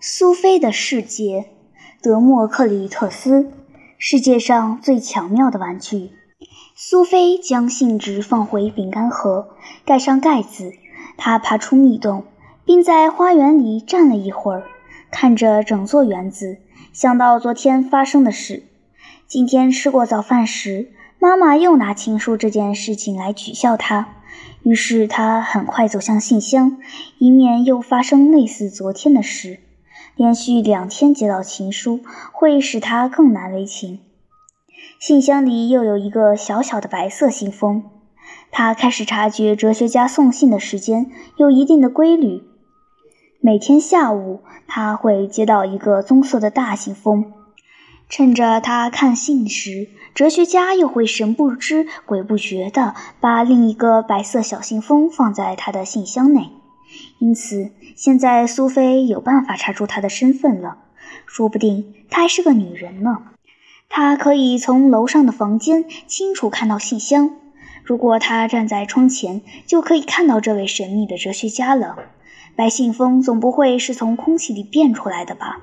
苏菲的世界，德莫克里特斯，世界上最巧妙的玩具。苏菲将信纸放回饼干盒，盖上盖子。她爬出密洞，并在花园里站了一会儿，看着整座园子，想到昨天发生的事。今天吃过早饭时，妈妈又拿情书这件事情来取笑她。于是她很快走向信箱，以免又发生类似昨天的事。连续两天接到情书，会使他更难为情。信箱里又有一个小小的白色信封。他开始察觉哲学家送信的时间有一定的规律。每天下午，他会接到一个棕色的大信封。趁着他看信时，哲学家又会神不知鬼不觉地把另一个白色小信封放在他的信箱内。因此，现在苏菲有办法查出她的身份了。说不定她还是个女人呢。她可以从楼上的房间清楚看到信箱。如果她站在窗前，就可以看到这位神秘的哲学家了。白信封总不会是从空气里变出来的吧？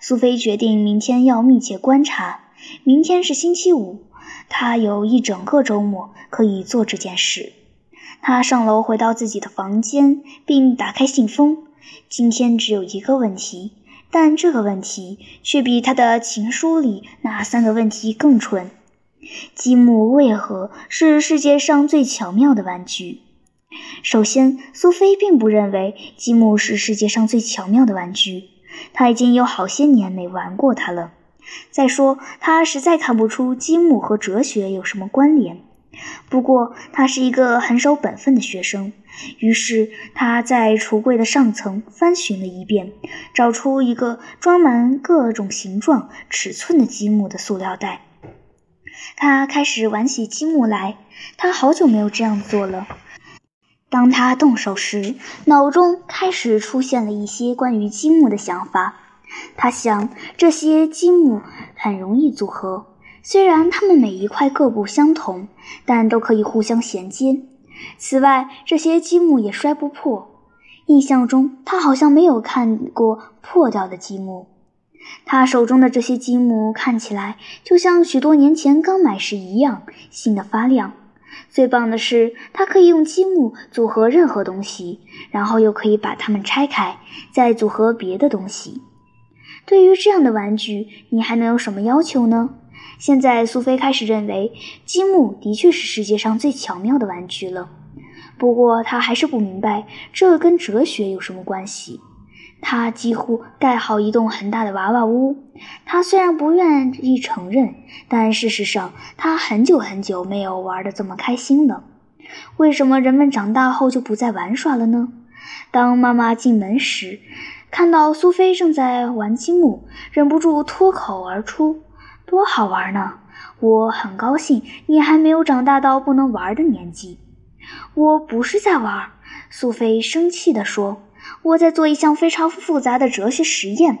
苏菲决定明天要密切观察。明天是星期五，她有一整个周末可以做这件事。他上楼回到自己的房间，并打开信封。今天只有一个问题，但这个问题却比他的情书里那三个问题更蠢：积木为何是世界上最巧妙的玩具？首先，苏菲并不认为积木是世界上最巧妙的玩具，她已经有好些年没玩过它了。再说，她实在看不出积木和哲学有什么关联。不过，他是一个很守本分的学生，于是他在橱柜的上层翻寻了一遍，找出一个装满各种形状、尺寸的积木的塑料袋。他开始玩起积木来，他好久没有这样做了。当他动手时，脑中开始出现了一些关于积木的想法。他想，这些积木很容易组合。虽然它们每一块各不相同，但都可以互相衔接。此外，这些积木也摔不破。印象中，他好像没有看过破掉的积木。他手中的这些积木看起来就像许多年前刚买时一样新的发亮。最棒的是，他可以用积木组合任何东西，然后又可以把它们拆开，再组合别的东西。对于这样的玩具，你还能有什么要求呢？现在，苏菲开始认为积木的确是世界上最巧妙的玩具了。不过，她还是不明白这跟哲学有什么关系。她几乎盖好一栋很大的娃娃屋。她虽然不愿意承认，但事实上，她很久很久没有玩得这么开心了。为什么人们长大后就不再玩耍了呢？当妈妈进门时，看到苏菲正在玩积木，忍不住脱口而出。多好玩呢！我很高兴你还没有长大到不能玩的年纪。我不是在玩，苏菲生气地说：“我在做一项非常复杂的哲学实验。”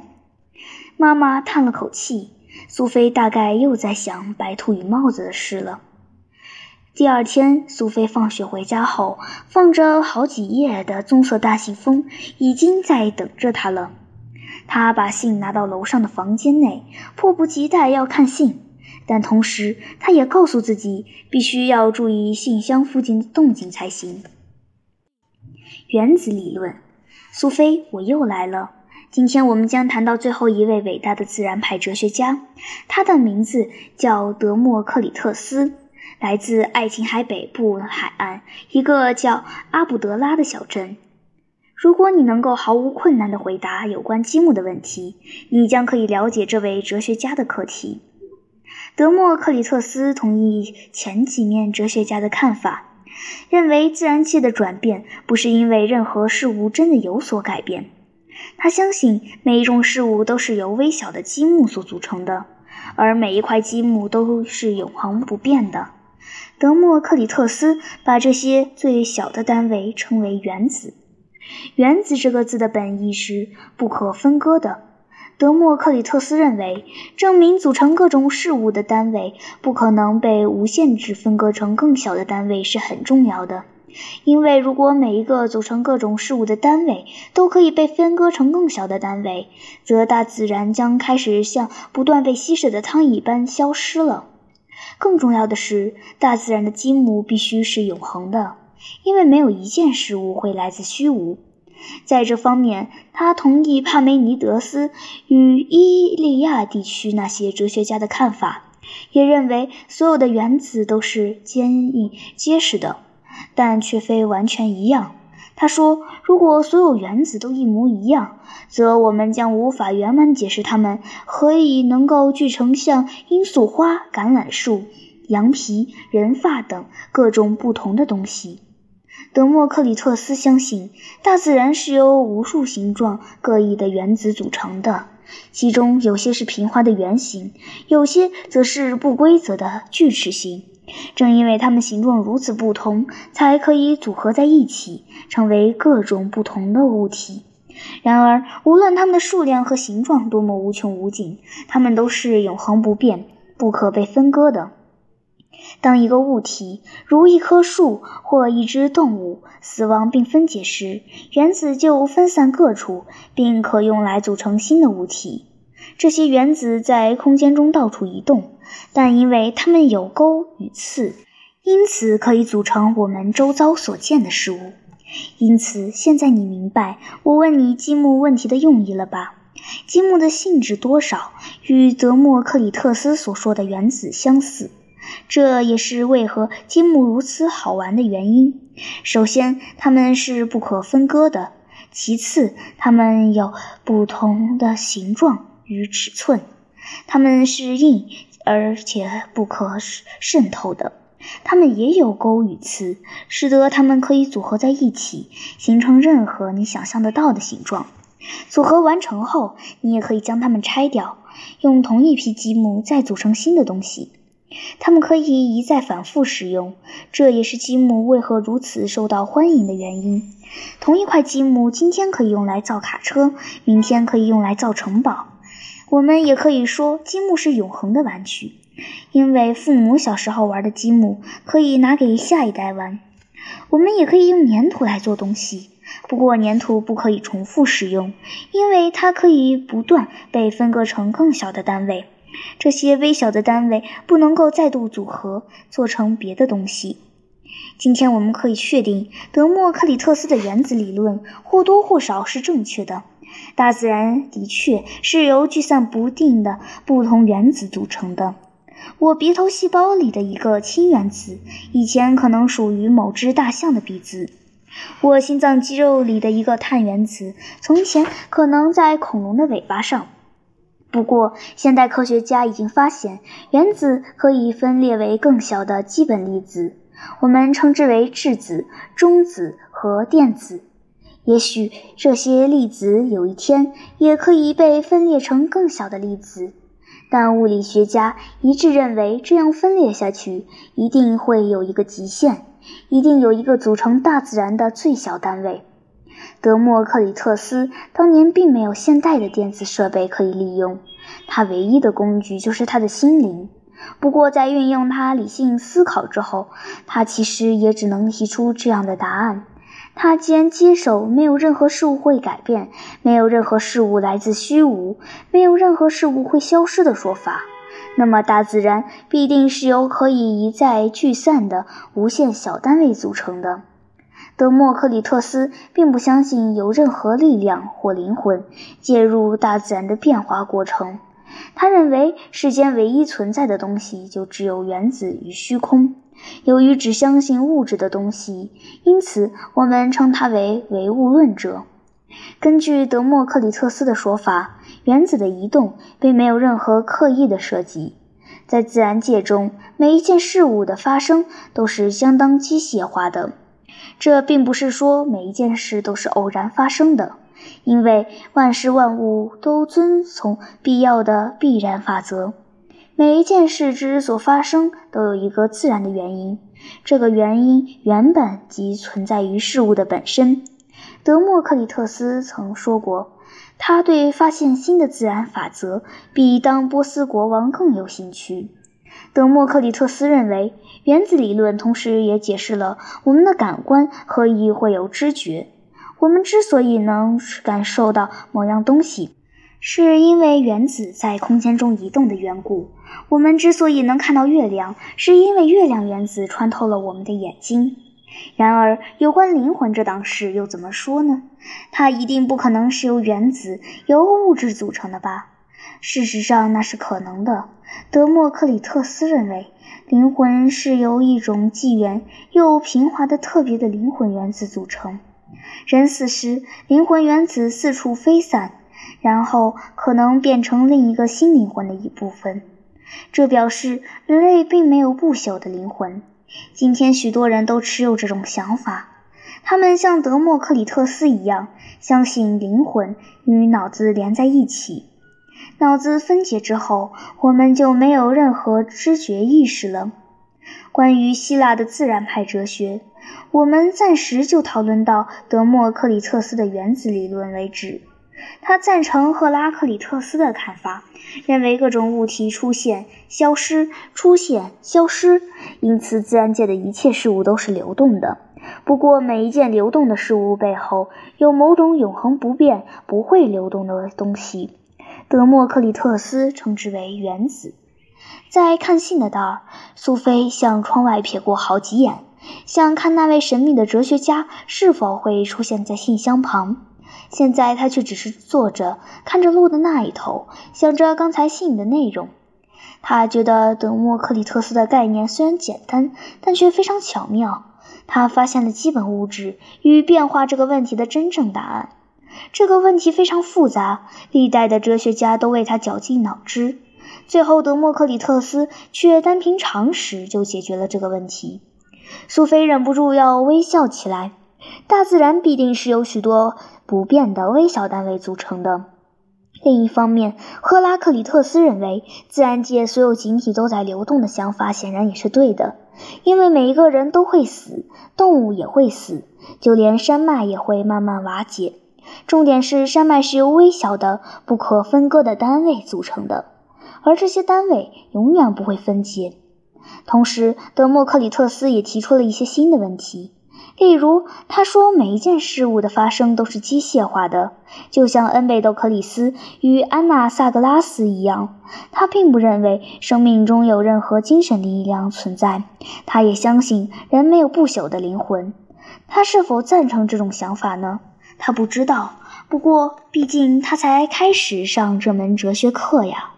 妈妈叹了口气。苏菲大概又在想白兔与帽子的事了。第二天，苏菲放学回家后，放着好几页的棕色大信封已经在等着她了。他把信拿到楼上的房间内，迫不及待要看信，但同时他也告诉自己，必须要注意信箱附近的动静才行。原子理论，苏菲，我又来了。今天我们将谈到最后一位伟大的自然派哲学家，他的名字叫德莫克里特斯，来自爱琴海北部海岸一个叫阿布德拉的小镇。如果你能够毫无困难地回答有关积木的问题，你将可以了解这位哲学家的课题。德莫克里特斯同意前几面哲学家的看法，认为自然界的转变不是因为任何事物真的有所改变。他相信每一种事物都是由微小的积木所组成的，而每一块积木都是永恒不变的。德莫克里特斯把这些最小的单位称为原子。原子这个字的本意是不可分割的。德莫克里特斯认为，证明组成各种事物的单位不可能被无限制分割成更小的单位是很重要的。因为如果每一个组成各种事物的单位都可以被分割成更小的单位，则大自然将开始像不断被吸食的汤一般消失了。更重要的是，大自然的积木必须是永恒的，因为没有一件事物会来自虚无。在这方面，他同意帕梅尼德斯与伊利亚地区那些哲学家的看法，也认为所有的原子都是坚硬结实的。但却非完全一样。他说：“如果所有原子都一模一样，则我们将无法圆满解释它们何以能够聚成像罂粟花、橄榄树、羊皮、人发等各种不同的东西。”德谟克里特斯相信，大自然是由无数形状各异的原子组成的，其中有些是平滑的圆形，有些则是不规则的锯齿形。正因为它们形状如此不同，才可以组合在一起，成为各种不同的物体。然而，无论它们的数量和形状多么无穷无尽，它们都是永恒不变、不可被分割的。当一个物体，如一棵树或一只动物，死亡并分解时，原子就分散各处，并可用来组成新的物体。这些原子在空间中到处移动。但因为它们有钩与刺，因此可以组成我们周遭所见的事物。因此，现在你明白我问你积木问题的用意了吧？积木的性质多少与德莫克里特斯所说的原子相似，这也是为何积木如此好玩的原因。首先，它们是不可分割的；其次，它们有不同的形状与尺寸；它们是硬。而且不可渗透的，它们也有钩与刺，使得它们可以组合在一起，形成任何你想象得到的形状。组合完成后，你也可以将它们拆掉，用同一批积木再组成新的东西。它们可以一再反复使用，这也是积木为何如此受到欢迎的原因。同一块积木今天可以用来造卡车，明天可以用来造城堡。我们也可以说，积木是永恒的玩具，因为父母小时候玩的积木可以拿给下一代玩。我们也可以用粘土来做东西，不过粘土不可以重复使用，因为它可以不断被分割成更小的单位。这些微小的单位不能够再度组合做成别的东西。今天我们可以确定，德谟克里特斯的原子理论或多或少是正确的。大自然的确是由聚散不定的不同原子组成的。我鼻头细胞里的一个氢原子，以前可能属于某只大象的鼻子；我心脏肌肉里的一个碳原子，从前可能在恐龙的尾巴上。不过，现代科学家已经发现，原子可以分裂为更小的基本粒子，我们称之为质子、中子和电子。也许这些粒子有一天也可以被分裂成更小的粒子，但物理学家一致认为，这样分裂下去一定会有一个极限，一定有一个组成大自然的最小单位。德谟克里特斯当年并没有现代的电子设备可以利用，他唯一的工具就是他的心灵。不过，在运用他理性思考之后，他其实也只能提出这样的答案。他既然接受没有任何事物会改变，没有任何事物来自虚无，没有任何事物会消失的说法，那么大自然必定是由可以一再聚散的无限小单位组成的。德谟克里特斯并不相信有任何力量或灵魂介入大自然的变化过程，他认为世间唯一存在的东西就只有原子与虚空。由于只相信物质的东西，因此我们称他为唯物论者。根据德谟克里特斯的说法，原子的移动并没有任何刻意的设计。在自然界中，每一件事物的发生都是相当机械化的。这并不是说每一件事都是偶然发生的，因为万事万物都遵从必要的必然法则。每一件事之所发生，都有一个自然的原因。这个原因原本即存在于事物的本身。德谟克里特斯曾说过，他对发现新的自然法则比当波斯国王更有兴趣。德谟克里特斯认为，原子理论同时也解释了我们的感官何以会有知觉。我们之所以能感受到某样东西，是因为原子在空间中移动的缘故。我们之所以能看到月亮，是因为月亮原子穿透了我们的眼睛。然而，有关灵魂这档事又怎么说呢？它一定不可能是由原子、由物质组成的吧？事实上，那是可能的。德谟克里特斯认为，灵魂是由一种既圆又平滑的特别的灵魂原子组成。人死时，灵魂原子四处飞散，然后可能变成另一个新灵魂的一部分。这表示人类并没有不朽的灵魂。今天，许多人都持有这种想法。他们像德谟克里特斯一样，相信灵魂与脑子连在一起。脑子分解之后，我们就没有任何知觉意识了。关于希腊的自然派哲学，我们暂时就讨论到德谟克里特斯的原子理论为止。他赞成赫拉克里特斯的看法，认为各种物体出现、消失、出现、消失，因此自然界的一切事物都是流动的。不过，每一件流动的事物背后有某种永恒不变、不会流动的东西。德谟克里特斯称之为原子。在看信的道儿，苏菲向窗外瞥过好几眼，想看那位神秘的哲学家是否会出现在信箱旁。现在他却只是坐着，看着路的那一头，想着刚才信的内容。他觉得德莫克里特斯的概念虽然简单，但却非常巧妙。他发现了基本物质与变化这个问题的真正答案。这个问题非常复杂，历代的哲学家都为他绞尽脑汁。最后，德谟克里特斯却单凭常识就解决了这个问题。苏菲忍不住要微笑起来。大自然必定是由许多不变的微小单位组成的。另一方面，赫拉克里特斯认为自然界所有景体都在流动的想法显然也是对的，因为每一个人都会死，动物也会死，就连山脉也会慢慢瓦解。重点是，山脉是由微小的、不可分割的单位组成的，而这些单位永远不会分解。同时，德谟克里特斯也提出了一些新的问题。例如，他说每一件事物的发生都是机械化的，就像恩贝斗克里斯与安娜萨格拉斯一样。他并不认为生命中有任何精神力量存在，他也相信人没有不朽的灵魂。他是否赞成这种想法呢？他不知道。不过，毕竟他才开始上这门哲学课呀。